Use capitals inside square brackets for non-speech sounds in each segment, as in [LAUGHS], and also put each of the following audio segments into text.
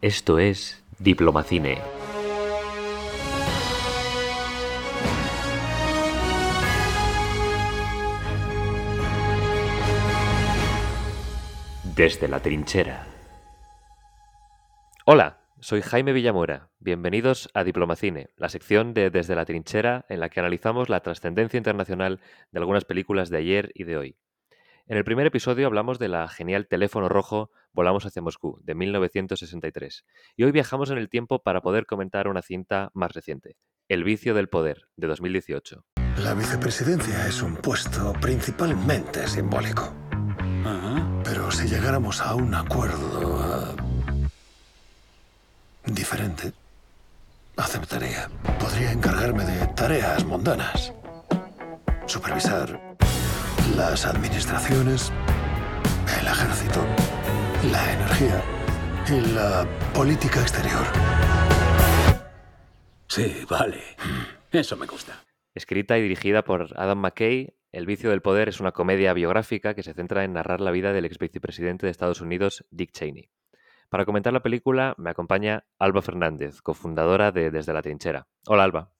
Esto es Diplomacine. Desde la trinchera. Hola, soy Jaime Villamora. Bienvenidos a Diplomacine, la sección de Desde la trinchera en la que analizamos la trascendencia internacional de algunas películas de ayer y de hoy. En el primer episodio hablamos de la genial Teléfono Rojo Volamos hacia Moscú, de 1963. Y hoy viajamos en el tiempo para poder comentar una cinta más reciente, El vicio del poder, de 2018. La vicepresidencia es un puesto principalmente simbólico. Pero si llegáramos a un acuerdo ah, diferente, aceptaría. Podría encargarme de tareas mundanas. Supervisar las administraciones, el ejército, la energía y la política exterior. Sí, vale. Eso me gusta. Escrita y dirigida por Adam McKay, El vicio del poder es una comedia biográfica que se centra en narrar la vida del ex vicepresidente de Estados Unidos, Dick Cheney. Para comentar la película me acompaña Alba Fernández, cofundadora de Desde la Trinchera. Hola, Alba.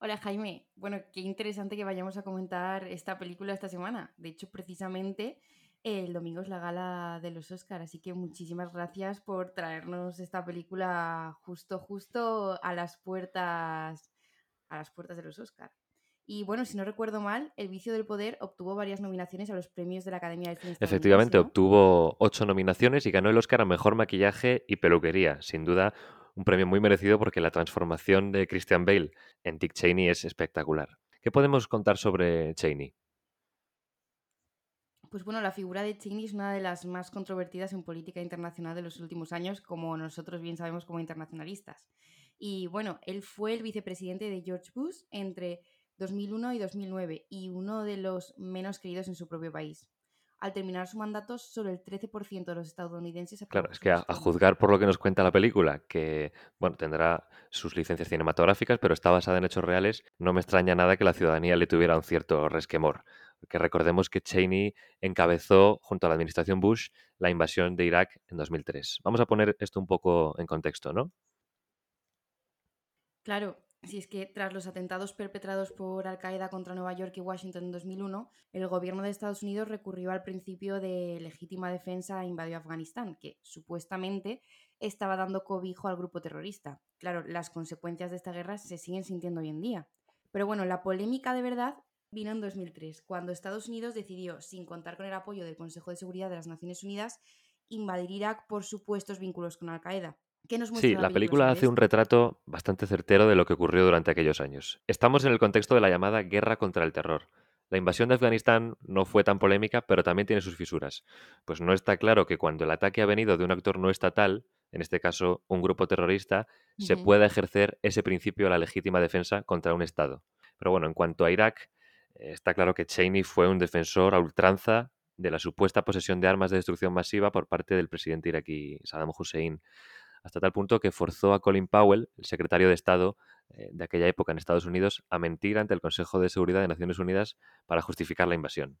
Hola Jaime, bueno, qué interesante que vayamos a comentar esta película esta semana. De hecho, precisamente el domingo es la gala de los Oscars, así que muchísimas gracias por traernos esta película justo, justo a las puertas, a las puertas de los Oscars. Y bueno, si no recuerdo mal, El vicio del poder obtuvo varias nominaciones a los premios de la Academia de Cine. Efectivamente, obtuvo ocho nominaciones y ganó el Oscar a Mejor Maquillaje y Peluquería. Sin duda, un premio muy merecido porque la transformación de Christian Bale en Dick Cheney es espectacular. ¿Qué podemos contar sobre Cheney? Pues bueno, la figura de Cheney es una de las más controvertidas en política internacional de los últimos años, como nosotros bien sabemos como internacionalistas. Y bueno, él fue el vicepresidente de George Bush entre 2001 y 2009 y uno de los menos queridos en su propio país. Al terminar su mandato, solo el 13% de los estadounidenses... Claro, es que a, a, juzgar por lo que nos cuenta la película, que bueno, tendrá sus licencias cinematográficas, pero está basada en hechos reales, no me extraña nada que la ciudadanía le tuviera un cierto resquemor. Porque recordemos que Cheney encabezó, junto a la administración Bush, la invasión de Irak en 2003. Vamos a poner esto un poco en contexto, ¿no? Claro, si es que tras los atentados perpetrados por Al Qaeda contra Nueva York y Washington en 2001, el gobierno de Estados Unidos recurrió al principio de legítima defensa e invadió Afganistán, que supuestamente estaba dando cobijo al grupo terrorista. Claro, las consecuencias de esta guerra se siguen sintiendo hoy en día. Pero bueno, la polémica de verdad vino en 2003, cuando Estados Unidos decidió, sin contar con el apoyo del Consejo de Seguridad de las Naciones Unidas, invadir Irak por supuestos vínculos con Sí, la película hace un retrato bastante certero de lo que ocurrió durante aquellos años. Estamos en el contexto de la llamada guerra contra el terror. La invasión de Afganistán no fue tan polémica, pero también tiene sus fisuras. Pues no está claro que cuando el ataque ha venido de un actor no estatal, en este caso un grupo terrorista, uh -huh. se pueda ejercer ese principio de la legítima defensa contra un Estado. Pero bueno, en cuanto a Irak, está claro que Cheney fue un defensor a ultranza de la supuesta posesión de armas de destrucción masiva por parte del presidente iraquí Saddam Hussein hasta tal punto que forzó a Colin Powell, el secretario de Estado eh, de aquella época en Estados Unidos, a mentir ante el Consejo de Seguridad de Naciones Unidas para justificar la invasión.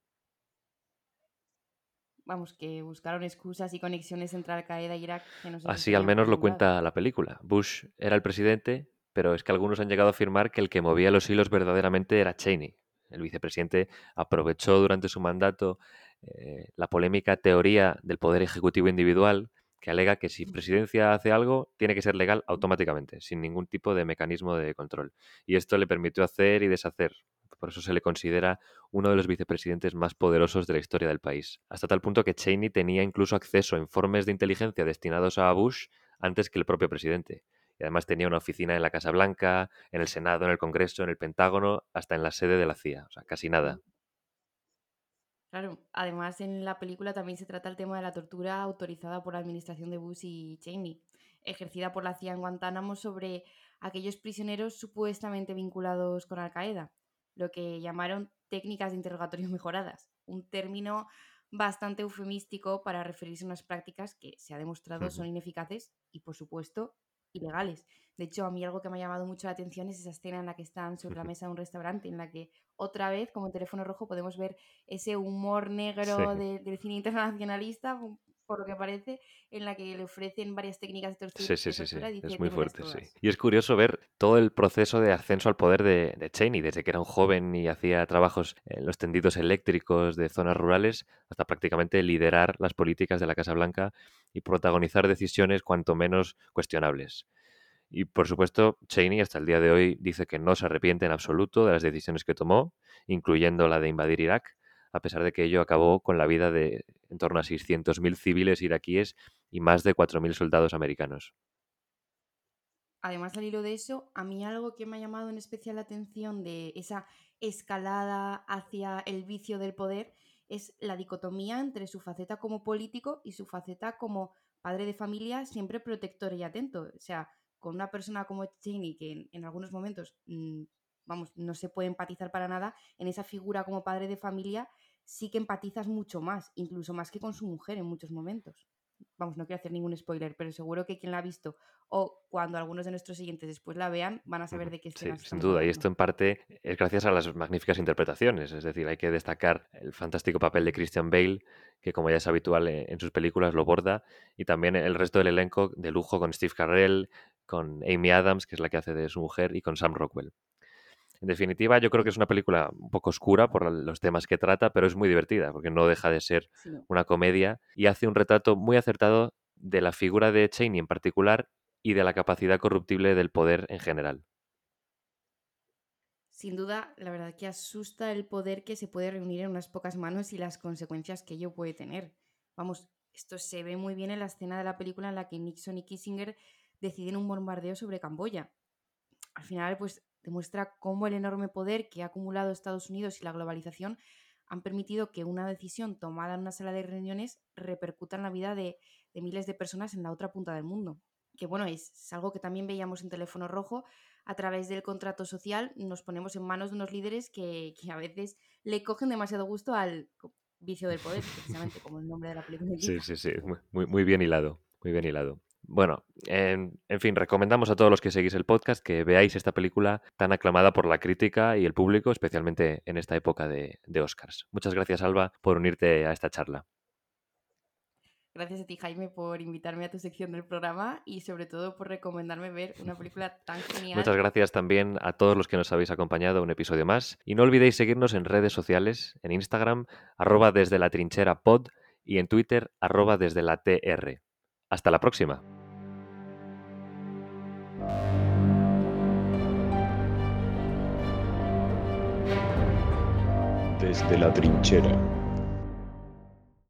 Vamos, que buscaron excusas y conexiones entre Al-Qaeda e Irak. Que no Así al menos lo cuenta la película. Bush era el presidente, pero es que algunos han llegado a afirmar que el que movía los hilos verdaderamente era Cheney. El vicepresidente aprovechó durante su mandato eh, la polémica teoría del poder ejecutivo individual, que alega que si presidencia hace algo, tiene que ser legal automáticamente, sin ningún tipo de mecanismo de control. Y esto le permitió hacer y deshacer. Por eso se le considera uno de los vicepresidentes más poderosos de la historia del país. Hasta tal punto que Cheney tenía incluso acceso a informes de inteligencia destinados a Bush antes que el propio presidente. Y además tenía una oficina en la Casa Blanca, en el Senado, en el Congreso, en el Pentágono, hasta en la sede de la CIA. O sea, casi nada. Claro, además en la película también se trata el tema de la tortura autorizada por la administración de Bush y Cheney, ejercida por la CIA en Guantánamo sobre aquellos prisioneros supuestamente vinculados con Al Qaeda, lo que llamaron técnicas de interrogatorio [LAUGHS] mejoradas, un término bastante eufemístico para referirse a unas prácticas que se ha demostrado son ineficaces y, por supuesto, ilegales. De hecho, a mí algo que me ha llamado mucho la atención es esa escena en la que están sobre la mesa de un restaurante, en la que otra vez, como en teléfono rojo, podemos ver ese humor negro Sí. de- del cine internacionalista por lo que parece, en la que le ofrecen varias técnicas de tortura. Sí, sí, sí, sí. es muy fuerte, sí. Y es curioso ver todo el proceso de ascenso al poder de, de, Cheney, desde que era un joven y hacía trabajos en los tendidos eléctricos de zonas rurales, hasta prácticamente liderar las políticas de la Casa Blanca y protagonizar decisiones cuanto menos cuestionables. Y por supuesto, Cheney hasta el día de hoy dice que no se arrepiente en absoluto de las decisiones que tomó, incluyendo la de invadir Irak, a pesar de que ello acabó con la vida de en torno a 600.000 civiles iraquíes y más de 4.000 soldados americanos. Además, al hilo de eso, a mí algo que me ha llamado en especial la atención de esa escalada hacia el vicio del poder es la dicotomía entre su faceta como político y su faceta como padre de familia, siempre protector y atento. O sea, con una persona como Cheney, que en, algunos momentos, mm, vamos, no se puede empatizar para nada, en esa figura como padre de familia sí que empatizas mucho más, incluso más que con su mujer en muchos momentos. Vamos, no quiero hacer ningún spoiler, pero seguro que quien la ha visto o cuando algunos de nuestros siguientes después la vean van a saber de qué escena Sí, sin duda, y esto en parte es gracias a las magníficas interpretaciones, es decir, hay que destacar el fantástico papel de Christian Bale, que como ya es habitual en sus películas lo borda, y también el resto del elenco de lujo con Steve Carell, con Amy Adams, que es la que hace de su mujer, y con Sam Rockwell. En definitiva, yo creo que es una película un poco oscura por los temas que trata, pero es muy divertida, porque no deja de ser una comedia y hace un retrato muy acertado de la figura de Cheney en particular y de la capacidad corruptible del poder en general. Sin duda, la verdad que asusta el poder que se puede reunir en unas pocas manos y las consecuencias que ello puede tener. Vamos, esto se ve muy bien en la escena de la película en la que Nixon y Kissinger deciden un bombardeo sobre Camboya. Al final, pues demuestra cómo el enorme poder que ha acumulado Estados Unidos y la globalización han permitido que una decisión tomada en una sala de reuniones repercuta en la vida de, miles de personas en la otra punta del mundo. Que bueno, es, algo que también veíamos en Teléfono Rojo. A través del contrato social nos ponemos en manos de unos líderes que, que a veces le cogen demasiado gusto al vicio del poder, precisamente [LAUGHS] como el nombre de la película. Sí, sí, sí, muy, muy bien hilado, muy bien hilado. Bueno, en, fin, recomendamos a todos los que seguís el podcast que veáis esta película tan aclamada por la crítica y el público, especialmente en esta época de, de Oscars. Muchas gracias, Alba, por unirte a esta charla. Gracias a ti, Jaime, por invitarme a tu sección del programa y sobre todo por recomendarme ver una película tan genial. Muchas gracias también a todos los que nos habéis acompañado un episodio más. Y no olvidéis seguirnos en redes sociales, en Instagram, arroba desde la trinchera pod y en Twitter, arroba desde la TR. Hasta la próxima. Desde la trinchera.